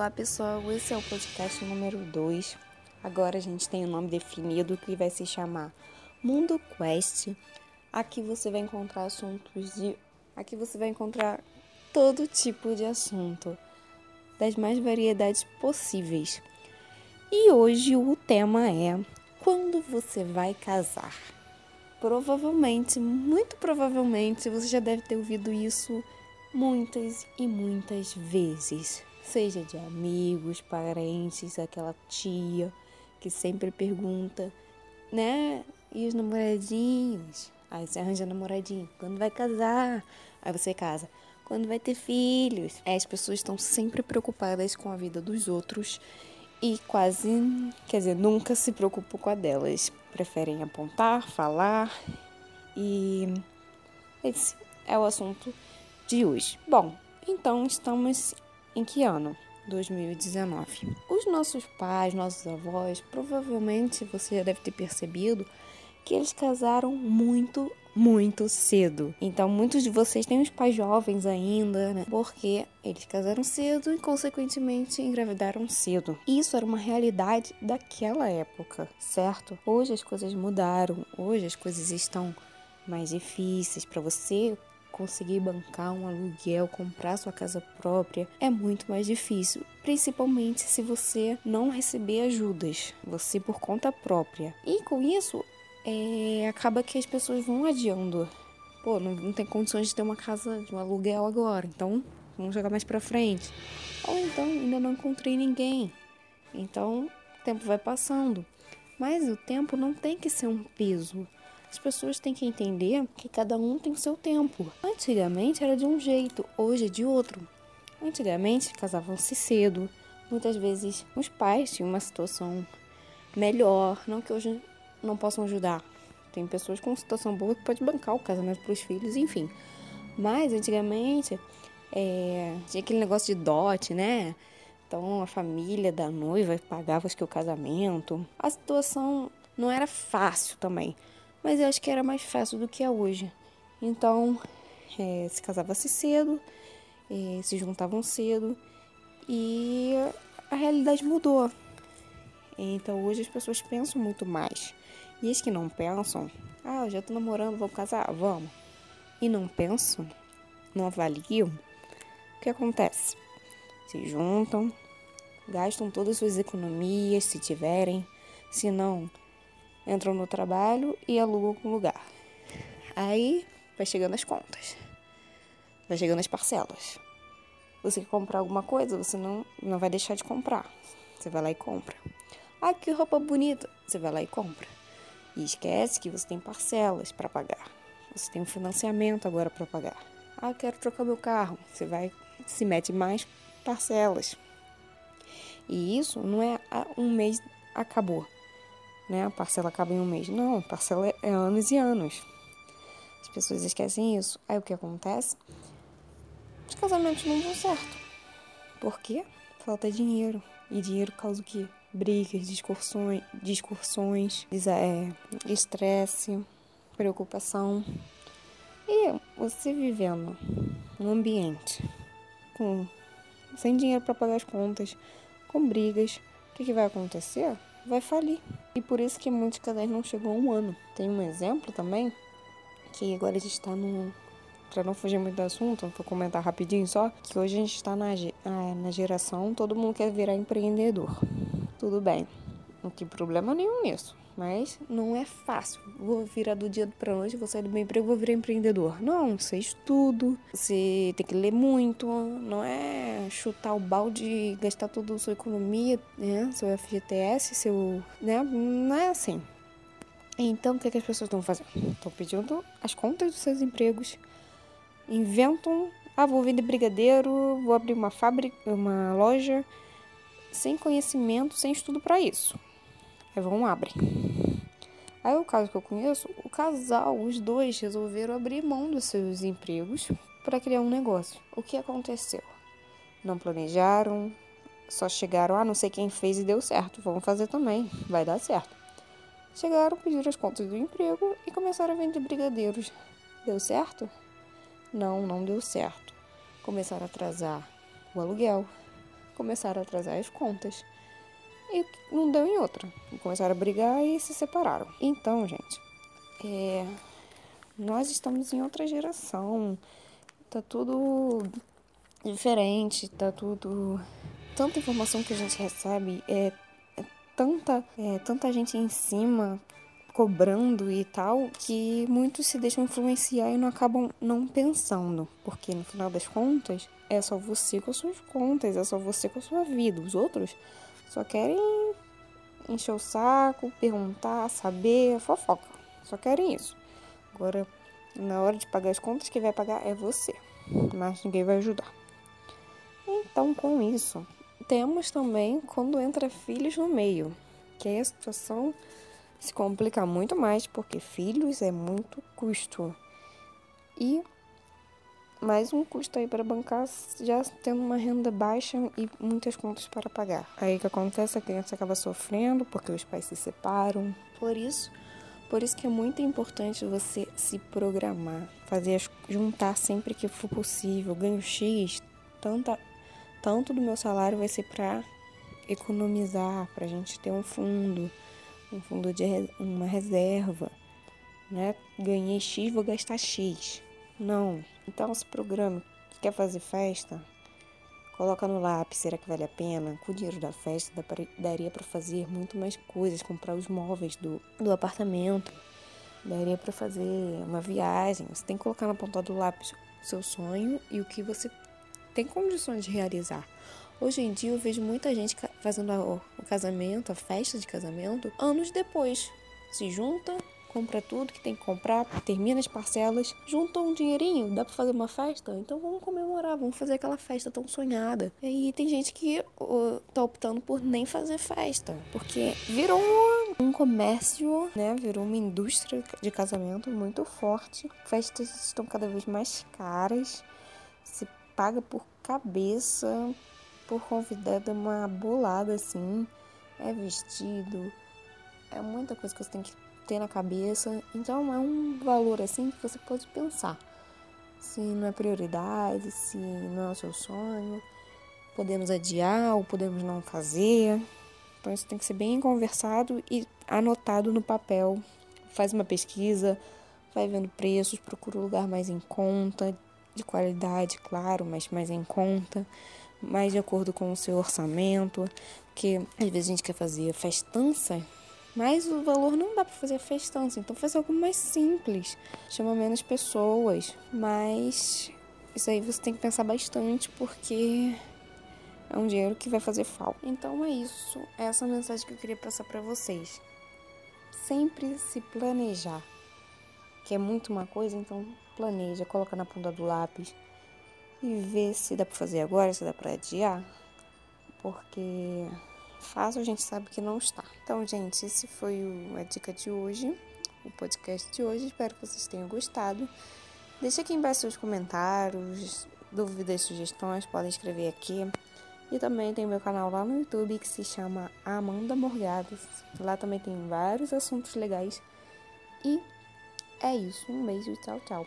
Olá pessoal, esse é o podcast número 2. Agora a gente tem o um nome definido que vai se chamar Mundo Quest. Aqui você vai encontrar assuntos de. Aqui você vai encontrar todo tipo de assunto, das mais variedades possíveis. E hoje o tema é Quando você vai casar? Provavelmente, muito provavelmente, você já deve ter ouvido isso muitas e muitas vezes seja de amigos, parentes, aquela tia que sempre pergunta, né? E os namoradinhos? Aí você arranja namoradinho. Quando vai casar? Aí você casa. Quando vai ter filhos? É, as pessoas estão sempre preocupadas com a vida dos outros e quase, quer dizer, nunca se preocupam com a delas. Preferem apontar, falar e esse é o assunto de hoje. Bom, então estamos em que ano? 2019. Os nossos pais, nossos avós, provavelmente você já deve ter percebido que eles casaram muito, muito cedo. Então, muitos de vocês têm os pais jovens ainda, né? Porque eles casaram cedo e, consequentemente, engravidaram cedo. Isso era uma realidade daquela época, certo? Hoje as coisas mudaram, hoje as coisas estão mais difíceis para você conseguir bancar um aluguel, comprar sua casa própria é muito mais difícil, principalmente se você não receber ajudas, você por conta própria. E com isso, é, acaba que as pessoas vão adiando. Pô, não, não tem condições de ter uma casa de um aluguel agora, então vamos jogar mais pra frente. Ou então ainda não encontrei ninguém. Então o tempo vai passando. Mas o tempo não tem que ser um peso. As pessoas têm que entender que cada um tem seu tempo. Antigamente era de um jeito, hoje é de outro. Antigamente casavam-se cedo. Muitas vezes os pais tinham uma situação melhor, não que hoje não possam ajudar. Tem pessoas com situação boa que pode bancar o casamento para os filhos, enfim. Mas antigamente é, tinha aquele negócio de dote, né? Então a família da noiva pagava acho que o casamento. A situação não era fácil também mas eu acho que era mais fácil do que é hoje. Então, é, se casava-se cedo, é, se juntavam cedo e a realidade mudou. Então, hoje as pessoas pensam muito mais. E as que não pensam, ah, eu já tô namorando, vamos casar? Vamos. E não pensam, não avaliam, o que acontece? Se juntam, gastam todas as suas economias, se tiverem, se não, entram no trabalho e alugam um lugar. Aí vai chegando as contas, vai chegando as parcelas. Você quer comprar alguma coisa, você não, não vai deixar de comprar. Você vai lá e compra. Ah, que roupa bonita! Você vai lá e compra. E esquece que você tem parcelas para pagar. Você tem um financiamento agora para pagar. Ah, quero trocar meu carro. Você vai, se mete mais parcelas. E isso não é um mês acabou né? A parcela acaba em um mês. Não, a parcela é anos e anos. As pessoas esquecem isso. Aí o que acontece? Os casamentos não dão certo. Por quê? Falta dinheiro. E dinheiro causa o quê? Brigas, discursões, é, estresse, preocupação. E você vivendo num ambiente com sem dinheiro para pagar as contas, com brigas, o que, que vai acontecer? vai falir. E por isso que muitos casais não chegam a um ano. Tem um exemplo também, que agora a gente está no. Pra não fugir muito do assunto, vou comentar rapidinho só, que hoje a gente está na, na geração, todo mundo quer virar empreendedor. Tudo bem, não tem problema nenhum nisso. Mas não é fácil. Vou virar do dia para noite, vou sair do meu emprego, vou virar empreendedor. Não, você estuda, você tem que ler muito, não é chutar o balde, gastar toda a sua economia, né? Seu FGTS, seu. Né? Não é assim. Então, o que, é que as pessoas estão fazendo? Estão pedindo as contas dos seus empregos, inventam. Ah, vou vender brigadeiro, vou abrir uma fábrica, uma loja, sem conhecimento, sem estudo para isso. Aí vão abre. Aí o caso que eu conheço, o casal, os dois resolveram abrir mão dos seus empregos para criar um negócio. O que aconteceu? Não planejaram, só chegaram, ah, não sei quem fez e deu certo, vamos fazer também, vai dar certo. Chegaram, pediram as contas do emprego e começaram a vender brigadeiros. Deu certo? Não, não deu certo. Começaram a atrasar o aluguel, começaram a atrasar as contas. E não deu em outra. Começaram a brigar e se separaram. Então, gente, é, nós estamos em outra geração. Tá tudo diferente, tá tudo. Tanta informação que a gente recebe, é, é tanta, é, tanta gente em cima cobrando e tal, que muitos se deixam influenciar e não acabam não pensando. Porque no final das contas, é só você com as suas contas, é só você com a sua vida. Os outros só querem encher o saco, perguntar, saber, fofoca. Só querem isso. Agora, na hora de pagar as contas, quem vai pagar é você. Mas ninguém vai ajudar. Então, com isso, temos também quando entra filhos no meio, que aí a situação se complica muito mais, porque filhos é muito custo. E mais um custo aí para bancar, já tendo uma renda baixa e muitas contas para pagar. Aí o que acontece? A criança acaba sofrendo porque os pais se separam. Por isso, por isso que é muito importante você se programar, fazer juntar sempre que for possível. Ganho X, tanta, tanto do meu salário vai ser para economizar, para a gente ter um fundo um fundo de uma reserva, né? Ganhei X, vou gastar X. Não. Então se programa. Quer fazer festa? Coloca no lápis, será que vale a pena? Com o dinheiro da festa daria para fazer muito mais coisas, comprar os móveis do, do apartamento, daria para fazer uma viagem. Você tem que colocar na ponta do lápis o seu sonho e o que você tem condições de realizar. Hoje em dia eu vejo muita gente fazendo o casamento, a festa de casamento, anos depois. Se junta, compra tudo que tem que comprar, termina as parcelas, junta um dinheirinho, dá para fazer uma festa? Então vamos comemorar, vamos fazer aquela festa tão sonhada. E tem gente que uh, tá optando por nem fazer festa, porque virou um comércio, né? Virou uma indústria de casamento muito forte. Festas estão cada vez mais caras, se paga por cabeça, por convidada uma bolada assim, é vestido, é muita coisa que você tem que ter na cabeça. Então é um valor assim que você pode pensar. Se não é prioridade, se não é o seu sonho, podemos adiar ou podemos não fazer. Então isso tem que ser bem conversado e anotado no papel. Faz uma pesquisa, vai vendo preços, procura um lugar mais em conta, de qualidade, claro, mas mais em conta mais de acordo com o seu orçamento, porque às vezes a gente quer fazer festança, mas o valor não dá para fazer festança, então faz algo mais simples, chama menos pessoas, mas isso aí você tem que pensar bastante porque é um dinheiro que vai fazer falta. Então é isso, é essa mensagem que eu queria passar para vocês. Sempre se planejar. Que é muito uma coisa, então planeja, coloca na ponta do lápis e ver se dá para fazer agora, se dá para adiar, porque fácil a gente sabe que não está. Então, gente, esse foi a dica de hoje, o podcast de hoje. Espero que vocês tenham gostado. Deixe aqui embaixo seus comentários, dúvidas, sugestões, podem escrever aqui. E também tem meu canal lá no YouTube que se chama Amanda Morgadas. Lá também tem vários assuntos legais. E é isso. Um beijo e tchau, tchau.